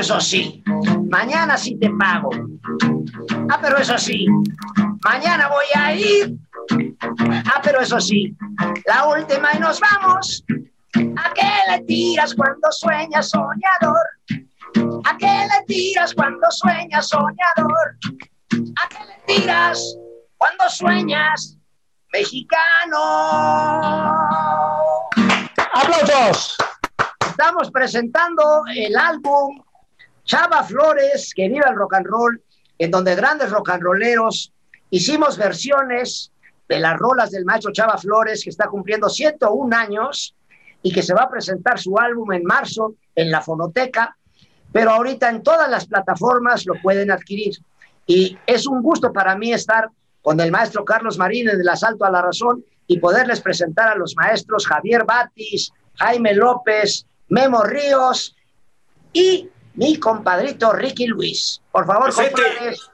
Eso sí, mañana sí te pago. Ah, pero eso sí, mañana voy a ir. Ah, pero eso sí, la última y nos vamos. ¿A qué le tiras cuando sueñas soñador? ¿A qué le tiras cuando sueñas soñador? ¿A qué le tiras cuando sueñas mexicano? ¡Aplausos! Estamos presentando el álbum Chava Flores, que viva el rock and roll, en donde grandes rock and rolleros hicimos versiones de las rolas del maestro Chava Flores, que está cumpliendo 101 años y que se va a presentar su álbum en marzo en la fonoteca, pero ahorita en todas las plataformas lo pueden adquirir. Y es un gusto para mí estar con el maestro Carlos Marín en el Asalto a la Razón y poderles presentar a los maestros Javier Batis, Jaime López, Memo Ríos y mi compadrito Ricky Luis. Por favor, compadres.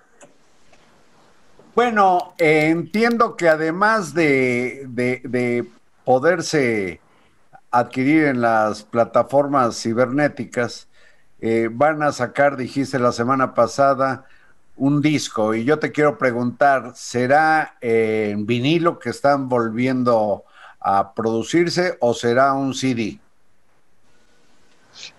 Bueno, eh, entiendo que además de, de poderse adquirir en las plataformas cibernéticas, eh, van a sacar, dijiste la semana pasada, un disco. Y yo te quiero preguntar, ¿será en vinilo que están volviendo a producirse o será un CD?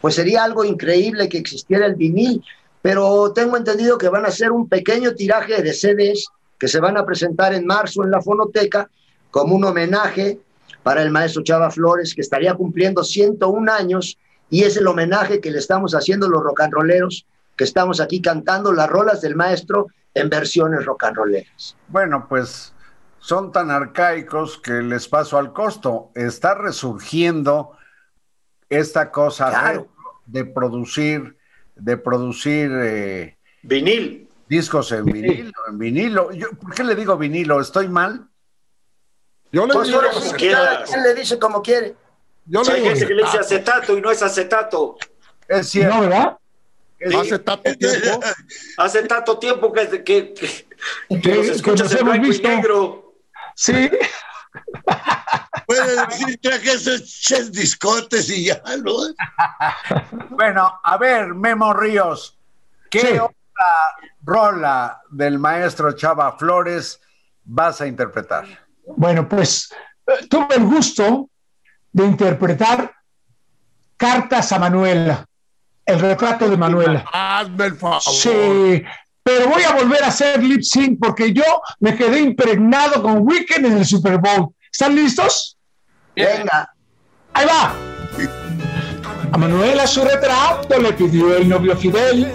Pues sería algo increíble que existiera el vinil, pero tengo entendido que van a hacer un pequeño tiraje de CDs que se van a presentar en marzo en la fonoteca como un homenaje para el maestro Chava Flores, que estaría cumpliendo 101 años, y es el homenaje que le estamos haciendo los rock and rolleros, que estamos aquí cantando las rolas del maestro en versiones rock and rolleras. Bueno, pues son tan arcaicos que les paso al costo. Está resurgiendo esta cosa de producir, de producir eh, vinil. Discos en vinilo, en vinilo. ¿Por qué le digo vinilo? ¿Estoy mal? Yo le pues digo como le dice como quiere. Yo le Hay gente que le dice acetato y no es acetato. Es cierto. ¿No, verdad? Hace tanto tiempo. Hace tanto tiempo que, que, que, que nos escuchas en blanco visto. y negro. Sí. Puede decir que esos discotes y ya, ¿no? bueno, a ver, Memo Ríos, ¿qué otra rola del maestro Chava Flores vas a interpretar? Bueno, pues eh, tuve el gusto de interpretar Cartas a Manuela, el retrato de Manuela. Hazme el favor. Sí, pero voy a volver a hacer lip sync porque yo me quedé impregnado con Weekend en el Super Bowl. ¿Están listos? Venga. Ahí va. A Manuela su retrato le pidió el novio Fidel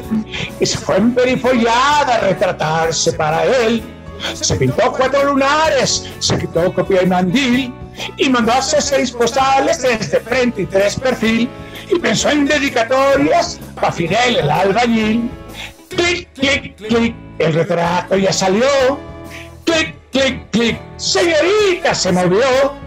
y se fue en perifollada a retratarse para él se pintó cuatro lunares, se quitó copia y mandil y mandó hacer seis postales, tres de frente y tres perfil y pensó en dedicatorias para Fidel el albañil. Clic, clic, clic, el retrato ya salió. Clic, clic, clic, señorita se movió.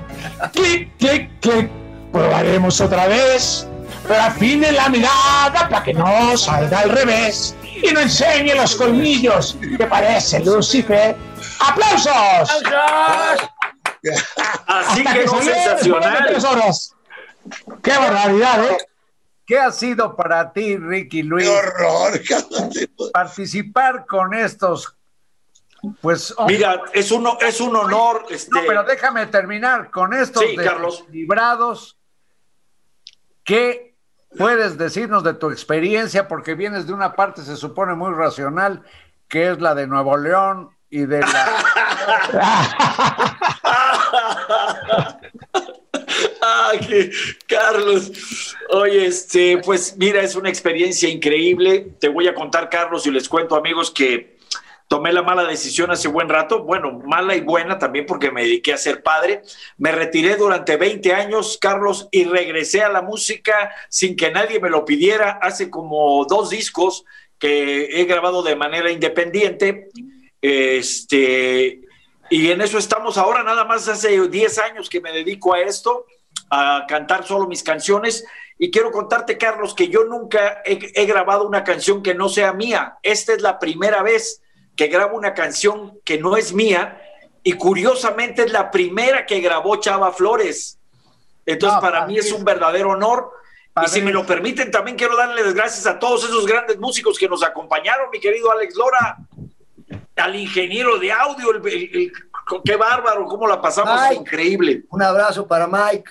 Clic, clic, clic, probaremos otra vez. Pero afine la mirada para que no salga al revés y no enseñe los colmillos que parece Lucifer. ¡Aplausos! Así que sensacional. Horas. ¡Qué barbaridad, eh! ¿Qué ha sido para ti, Ricky Luis? ¡Qué horror! Participar con estos pues mira, es un, es un honor. Este... No, pero déjame terminar con estos sí, librados que puedes decirnos de tu experiencia, porque vienes de una parte, se supone, muy racional, que es la de Nuevo León y de la... Ay, Carlos, oye, este, pues mira, es una experiencia increíble. Te voy a contar, Carlos, y les cuento, amigos, que tomé la mala decisión hace buen rato, bueno, mala y buena también porque me dediqué a ser padre. Me retiré durante 20 años, Carlos, y regresé a la música sin que nadie me lo pidiera. Hace como dos discos que he grabado de manera independiente. Este, y en eso estamos ahora, nada más hace 10 años que me dedico a esto, a cantar solo mis canciones. Y quiero contarte, Carlos, que yo nunca he, he grabado una canción que no sea mía. Esta es la primera vez que grabo una canción que no es mía y curiosamente es la primera que grabó Chava Flores. Entonces, para mí es un verdadero honor Y si me lo permiten, también quiero darle las gracias a todos esos grandes músicos que nos acompañaron, mi querido Alex Lora, al ingeniero de audio, el, qué bárbaro, cómo la pasamos, increíble. Un abrazo para Mike.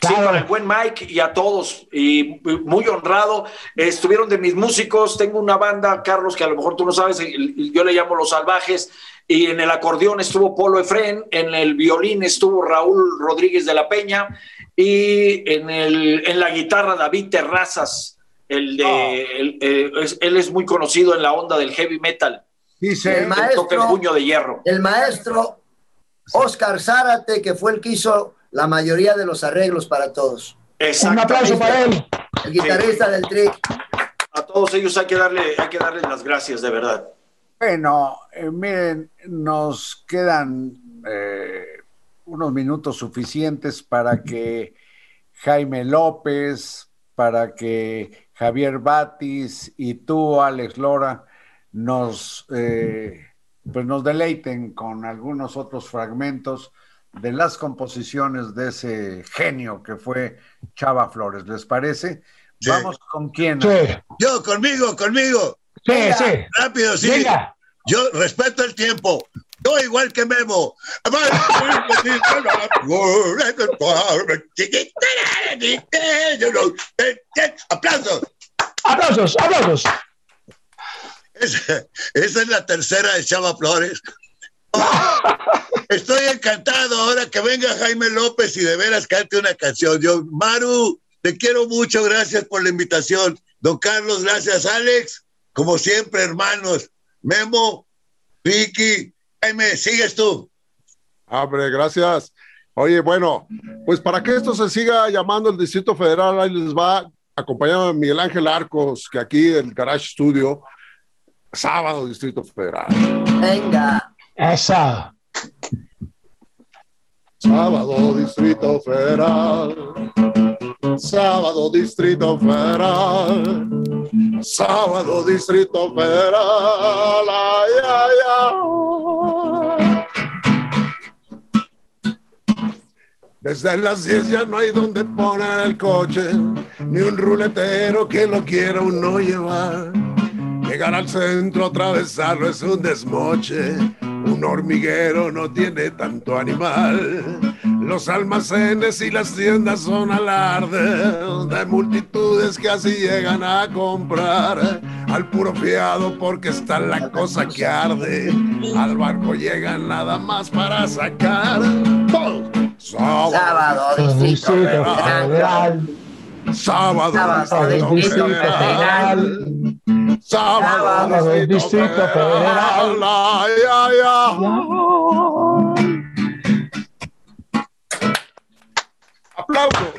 Sí, para el buen Mike y a todos, y muy honrado. Estuvieron de mis músicos, tengo una banda, Carlos, que a lo mejor tú no sabes, yo le llamo Los Salvajes, y en el acordeón estuvo Polo Efren, en el violín estuvo Raúl Rodríguez de la Peña, y en, el, en la guitarra David Terrazas, el de, oh. eh, él es muy conocido en la onda del heavy metal. Dice el, maestro, el puño de hierro. El maestro Oscar Zárate, que fue el que hizo la mayoría de los arreglos para todos. Un aplauso para él. El guitarrista del trick. A todos ellos hay que darle, hay que darles las gracias, de verdad. Bueno, eh, miren, nos quedan eh, unos minutos suficientes para que Jaime López, para que Javier Batis y tú, Alex Lora, nos, eh, pues nos deleiten con algunos otros fragmentos de las composiciones de ese genio que fue Chava Flores. ¿Les parece? Vamos con quién. Yo, conmigo, conmigo. Sí, sí. Rápido, sí. Yo respeto el tiempo. Yo igual que Memo. Aplausos. Aplausos, aplausos. Esa, esa es la tercera de Chava Flores. Estoy encantado ahora que venga Jaime López y de veras cante una canción. Yo, Maru, te quiero mucho, gracias por la invitación. Don Carlos, gracias, Alex. Como siempre, hermanos. Memo, Vicky, Jaime, sigues tú. Hombre, gracias. Oye, bueno, pues para que esto se siga llamando el Distrito Federal, ahí les va acompañado de Miguel Ángel Arcos, que aquí el Garage Studio, sábado Distrito Federal. Venga. Esa. Sábado Distrito Federal. Sábado Distrito Federal. Sábado Distrito Federal. Ay, ay, ay. Desde las 10 ya no hay donde poner el coche, ni un ruletero que lo quiera uno llevar. Llegar al centro, atravesarlo es un desmoche un hormiguero no tiene tanto animal. Los almacenes y las tiendas son alarde de multitudes que así llegan a comprar. Al puro fiado porque está la cosa que arde. Al barco llegan nada más para sacar. Sábado, Sábado Federal. Sábado, Sábado Distrito Federal. Sábado, Distrito Federal. Aplausos.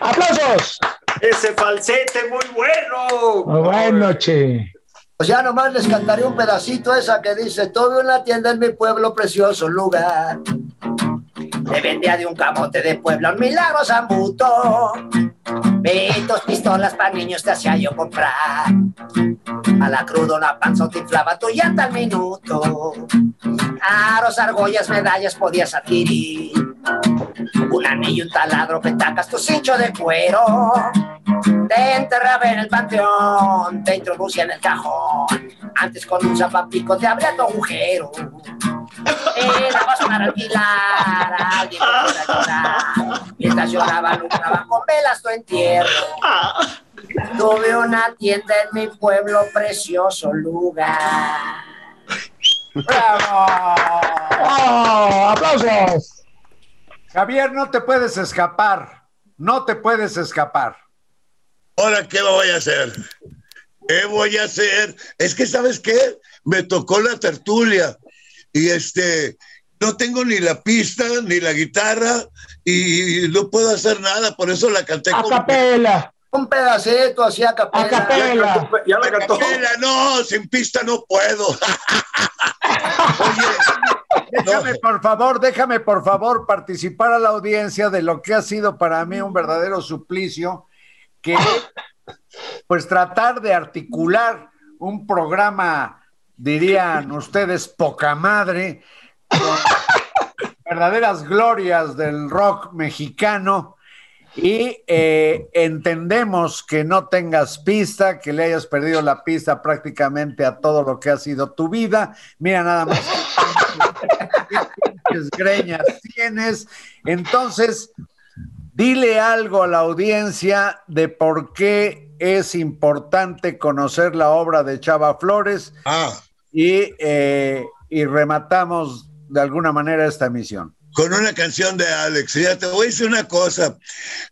Aplausos. Ese falsete muy bueno. Muy bueno, che. Pues ya nomás les cantaré un pedacito esa que dice, todo en la tienda en mi pueblo, precioso lugar. Le vendía de un camote de pueblo un milagro zambuto. Betos, pistolas para niños te hacía yo comprar. A la crudo una panza te inflaba tu llanta al minuto. Aros, argollas, medallas podías adquirir. Un anillo, un taladro, petacas, tu cincho de cuero. Te enterraba en el panteón, te introducía en el cajón. Antes con un zapapico te abría tu agujero. Era para alquilar a alguien para llorar. Mientras lloraba, lucraba con velas tu entierro. Tuve una tienda en mi pueblo, precioso lugar. ¡Bravo! ¡Oh, ¡Aplausos! Javier, no te puedes escapar. No te puedes escapar. Ahora, ¿qué voy a hacer? ¿Qué voy a hacer? Es que, ¿sabes qué? Me tocó la tertulia y este, no tengo ni la pista, ni la guitarra y no puedo hacer nada, por eso la canté. A capela. Un pedacito así a capela. A capela. Ya la cantó. Capela, no, sin pista no puedo. Oye, déjame por favor, déjame por favor participar a la audiencia de lo que ha sido para mí un verdadero suplicio, que pues tratar de articular un programa, dirían ustedes, poca madre, con verdaderas glorias del rock mexicano Y eh, entendemos que no tengas pista, que le hayas perdido la pista prácticamente a todo lo que ha sido tu vida. Mira nada más qué greñas tienes. Entonces, dile algo a la audiencia de por qué es importante conocer la obra de Chava Flores Ah, y, eh, y rematamos de alguna manera esta emisión. con una canción de Alex. Ya te voy a decir una cosa.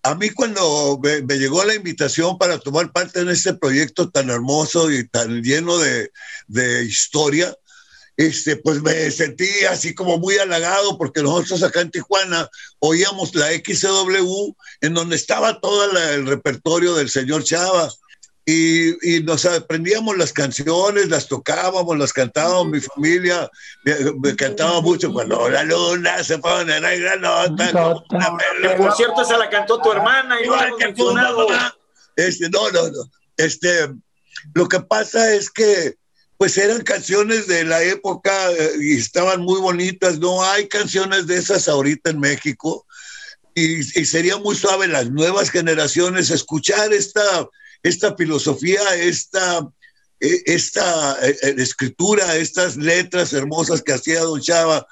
A mí cuando me, me llegó la invitación para tomar parte en este proyecto tan hermoso y tan lleno de, de historia, este, pues me sentí así como muy halagado porque nosotros acá en Tijuana oíamos la XW en donde estaba todo la- el repertorio del señor Chava. Y, y nos aprendíamos las canciones, las tocábamos, las cantábamos, mi familia me, me cantaba mucho cuando la luna se pone nota, como una Que perla. por cierto, esa la cantó tu hermana y no la Igual que tu. Este, no, no, no. Este, lo que pasa es que, pues eran canciones de la época eh, y estaban muy bonitas. No hay canciones de esas ahorita en México. Y, y sería muy suave las nuevas generaciones escuchar esta, esta filosofía, esta, eh, esta eh, eh, escritura, estas letras hermosas que hacía Don Chava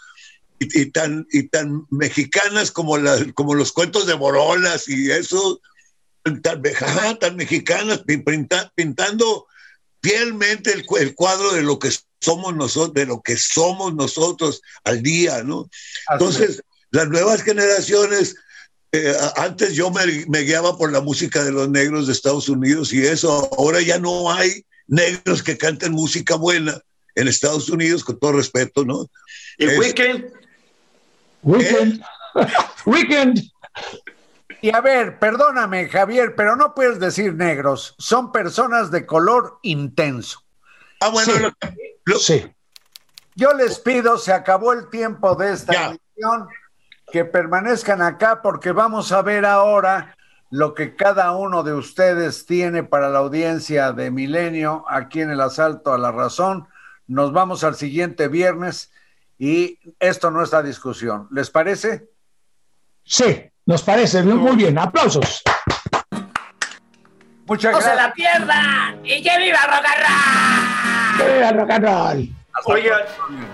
y, y tan, y tan mexicanas como, las como los cuentos de Borolas y eso, tan, ajá, tan mexicanas, pin- pinta- pintando fielmente el, el cuadro de lo que somos nosotros, de lo que somos nosotros al día, ¿no? Entonces, las nuevas generaciones, eh, antes yo me, me guiaba por la música de los negros de Estados Unidos y eso, ahora ya no hay negros que canten música buena en Estados Unidos, con todo respeto, ¿no? Y Es- Weekend, Weekend. Weekend. Y a ver, perdóname, Javier, pero no puedes decir negros, son personas de color intenso. Ah, bueno, Sí. lo- lo- Sí. Yo les pido, se acabó el tiempo de esta Ya. emisión, que permanezcan acá porque vamos a ver ahora lo que cada uno de ustedes tiene para la audiencia de Milenio aquí en el Asalto a la Razón. Nos vamos al siguiente viernes y esto no está a discusión. ¿Les parece? Sí, nos parece muy bien. Aplausos. Muchas ¡No se gracias. la pierdan! ¡Y que viva Rock and Roll! ¡Que viva rock and roll! Hasta oigan, pronto.